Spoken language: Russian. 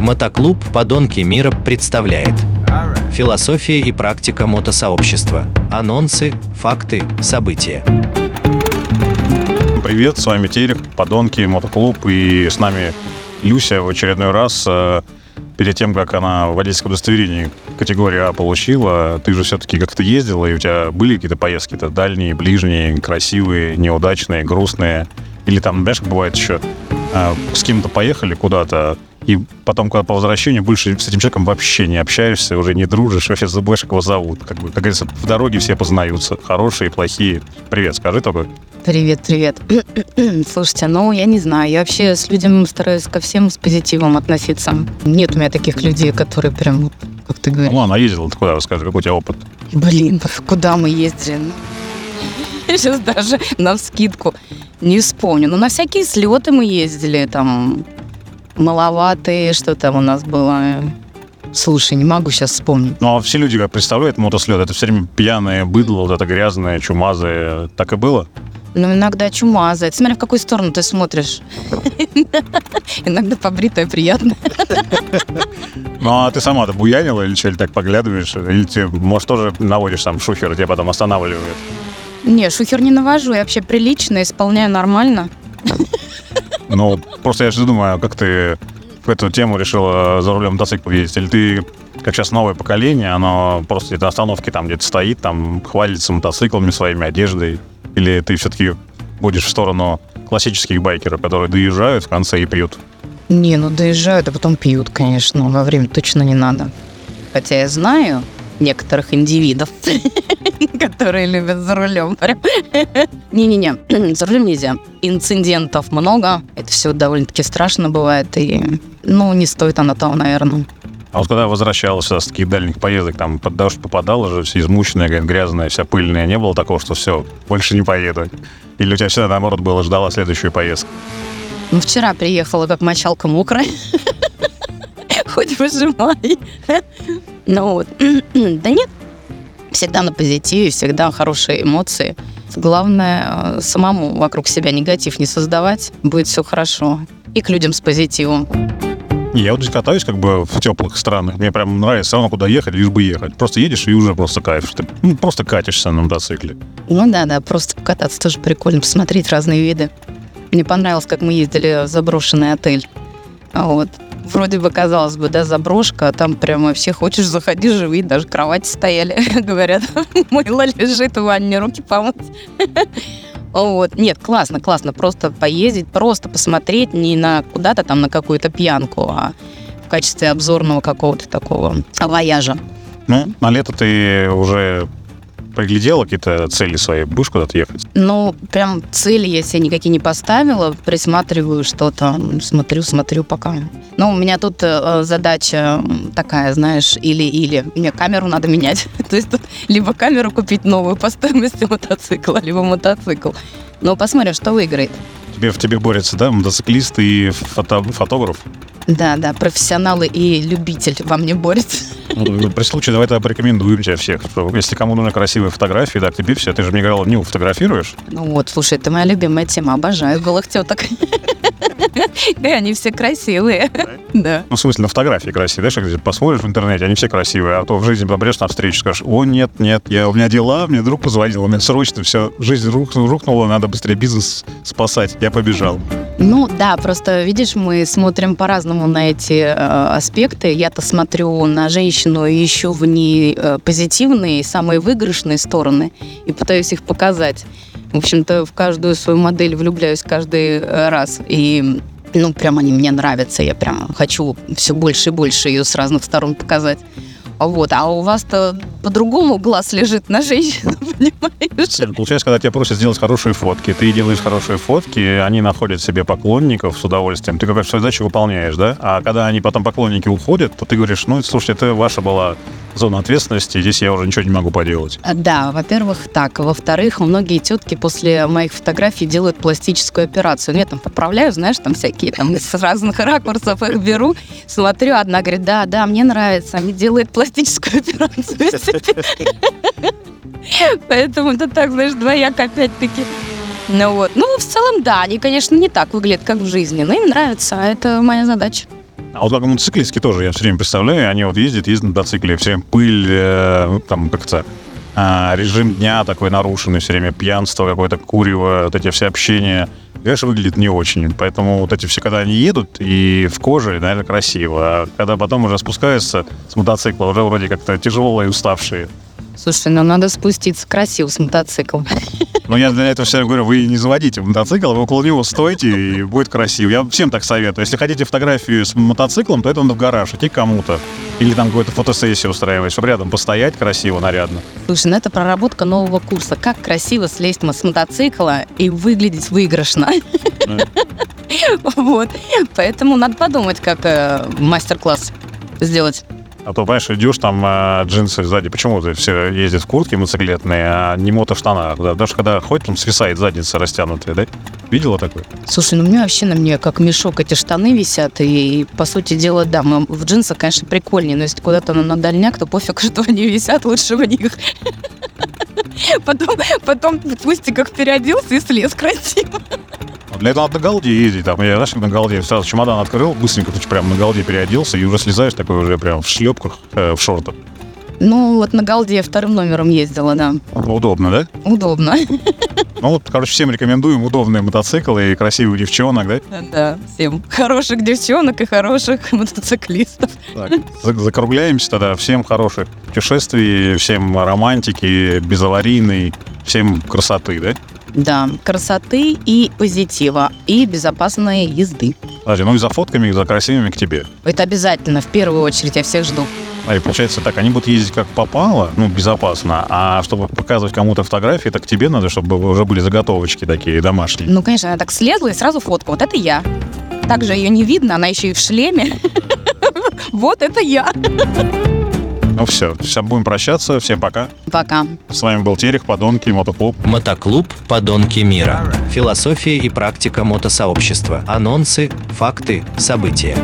Мотоклуб «Подонки мира» представляет Философия и практика мотосообщества. Анонсы, факты, события. Привет, с вами Терек, Подонки, Мотоклуб, и с нами Люся в очередной раз. э, Перед тем, как она водительское удостоверение категории А получила, ты же все-таки как-то ездила, и у тебя были какие-то поездки-то дальние, ближние, красивые, неудачные, грустные? Или там, знаешь, бывает еще, э, с кем-то поехали куда-то, и потом, когда по возвращению, больше с этим человеком вообще не общаешься, уже не дружишь, вообще забываешь, как его зовут. Как, бы, как говорится, в дороге все познаются, хорошие плохие. Привет, скажи только. Привет, привет. Слушайте, ну, я не знаю, я вообще с людьми стараюсь ко всем с позитивом относиться. Нет у меня таких людей, которые прям, как ты говоришь, Ну, она ездила, ты куда, расскажи, какой у тебя опыт? блин, куда мы ездили? Сейчас даже на скидку не вспомню. Но на всякие слеты мы ездили, там, маловатые, что там у нас было. Слушай, не могу сейчас вспомнить. Ну, а все люди, как представляют мотослет, это все время пьяное быдло, вот это грязное, чумазое. Так и было? Ну, иногда чумазает. Смотря в какую сторону ты смотришь. Иногда побритая приятно. Ну, а ты сама-то буянила или что, или так поглядываешь? Или ты, может, тоже наводишь там шухер, тебя потом останавливает? Не, шухер не навожу, я вообще прилично, исполняю нормально. Ну, просто я же думаю, а как ты в эту тему решила за рулем мотоцикла ездить? Или ты, как сейчас новое поколение, оно просто на остановке там где-то стоит, там хвалится мотоциклами, своими одеждой? Или ты все-таки будешь в сторону классических байкеров, которые доезжают в конце и пьют? Не, ну доезжают, а потом пьют, конечно. Во время точно не надо. Хотя я знаю некоторых индивидов, которые любят за рулем. Не-не-не, за рулем нельзя. Инцидентов много. Это все довольно-таки страшно бывает. И, ну, не стоит оно того, наверное. А вот когда возвращалась с таких дальних поездок, там под дождь попадала же, все измученная, грязная, вся пыльная, не было такого, что все, больше не поеду? Или у тебя всегда, наоборот, было, ждала следующую поездку? Ну, вчера приехала как мочалка мокрая. Хоть выжимай. Ну вот. Да нет, всегда на позитиве, всегда хорошие эмоции. Главное, э, самому вокруг себя негатив не создавать, будет все хорошо. И к людям с позитивом. Я вот здесь катаюсь как бы в теплых странах. Мне прям нравится равно, куда ехать, лишь бы ехать. Просто едешь и уже просто кайф. Ты ну, просто катишься на мотоцикле. Ну да, да, просто покататься тоже прикольно, посмотреть разные виды. Мне понравилось, как мы ездили в заброшенный отель. Вот. Вроде бы, казалось бы, да, заброшка, а там прямо все хочешь, заходи, живи, даже кровати стояли, говорят, мыло лежит, в ванне руки помыть. Вот. Нет, классно, классно, просто поездить, просто посмотреть не на куда-то там на какую-то пьянку, а в качестве обзорного какого-то такого вояжа. Ну, на лето ты уже приглядела какие-то цели свои? Будешь куда-то ехать? Ну, прям цели я себе никакие не поставила, присматриваю что-то, смотрю, смотрю пока. Ну, у меня тут э, задача такая, знаешь, или-или. Мне камеру надо менять. То есть тут либо камеру купить новую по стоимости мотоцикла, либо мотоцикл. Ну, посмотрим, что выиграет. Тебе, в тебе борются, да, мотоциклист и фото- фотограф? Да, да, профессионалы и любитель во мне борются. Ну, При случае давай тогда порекомендуем тебя всех. что Если кому нужны красивые фотографии, да, тебе все. Ты же мне говорила, Ню, фотографируешь? Ну вот, слушай, это моя любимая тема. Обожаю голых теток. И они все красивые. Да. Ну, в смысле, на фотографии красивые. Знаешь, как посмотришь в интернете, они все красивые, а то в жизни попадешь на встречу, скажешь, о, нет, нет, я, у меня дела, мне друг позвонил, у меня срочно все, жизнь рух- рухнула, надо быстрее бизнес спасать. Я побежал. Ну да, просто видишь, мы смотрим по-разному на эти э, аспекты. Я-то смотрю на женщину и ищу в ней э, позитивные, самые выигрышные стороны и пытаюсь их показать. В общем-то, в каждую свою модель влюбляюсь каждый э, раз. И ну, прям они мне нравятся. Я прям хочу все больше и больше ее с разных сторон показать. А Вот, а у вас-то по-другому глаз лежит на женщину, понимаешь? Получается, когда тебя просят сделать хорошие фотки, ты делаешь хорошие фотки, они находят себе поклонников с удовольствием, ты какую-то задачу выполняешь, да? А когда они потом поклонники уходят, то ты говоришь, ну, слушайте, это ваша была зона ответственности, здесь я уже ничего не могу поделать. А, Да, во-первых, так. Во-вторых, многие тетки после моих фотографий делают пластическую операцию. Ну, Я там поправляю, знаешь, там всякие, там с разных ракурсов их беру, смотрю, одна говорит, да, да, мне нравится, они делают пластическую операцию. Поэтому это так, знаешь, двояко опять-таки. Ну вот. Ну, в целом, да, они, конечно, не так выглядят, как в жизни, но им нравится, а это моя задача. А вот как мотоциклистки тоже, я все время представляю, они вот ездят, ездят на мотоцикле, все время пыль, э, ну, там как-то а, режим дня такой нарушенный, все время пьянство какое-то, курево, вот эти все общения. Конечно, выглядит не очень. Поэтому вот эти все, когда они едут, и в коже, наверное, красиво. А когда потом уже спускаются с мотоцикла, уже вроде как-то тяжелые и уставшие. Слушай, ну надо спуститься красиво с мотоциклом. Но я для этого всегда говорю, вы не заводите мотоцикл, вы около него стойте, и будет красиво. Я всем так советую. Если хотите фотографию с мотоциклом, то это надо в гараж, идти к кому-то. Или там какую-то фотосессию устраивать, чтобы рядом постоять красиво, нарядно. Слушай, ну это проработка нового курса. Как красиво слезть с мотоцикла и выглядеть выигрышно. Вот. Поэтому надо подумать, как э, мастер-класс сделать. А то, понимаешь, идешь там а, джинсы сзади. Почему ты все ездят в куртке мотоциклетные, а не мото в? Да? Даже когда ходит, там свисает задница растянутая, да? Видела такое? Слушай, ну у меня вообще на мне как мешок эти штаны висят. И, по сути дела, да, мы в джинсах, конечно, прикольнее. Но если куда-то на дальняк, то пофиг, что они висят, лучше в них. Потом, потом в пустиках переоделся и слез красиво. Для этого надо на голде ездить. Там, я, знаешь, на голде сразу чемодан открыл, быстренько ты прям на голде переоделся и уже слезаешь такой уже прям в шлепках, э, в шортах. Ну, вот на Галде я вторым номером ездила, да. Удобно, да? Удобно. Ну вот, короче, всем рекомендуем удобные мотоциклы и красивых девчонок, да? Да, всем хороших девчонок и хороших мотоциклистов. Так, закругляемся тогда. Всем хороших путешествий, всем романтики, безаварийной, всем красоты, да? Да, красоты и позитива, и безопасной езды. Подожди, ну и за фотками, и за красивыми к тебе. Это обязательно, в первую очередь, я всех жду. А и получается так, они будут ездить как попало, ну, безопасно, а чтобы показывать кому-то фотографии, так тебе надо, чтобы уже были заготовочки такие домашние. Ну, конечно, она так слезла и сразу фотка. Вот это я. Также ее не видно, она еще и в шлеме. Вот это я. Ну все, сейчас будем прощаться. Всем пока. Пока. С вами был Терех, Подонки, Мотоклуб. Мотоклуб «Подонки мира». Философия и практика мотосообщества. Анонсы, факты, события.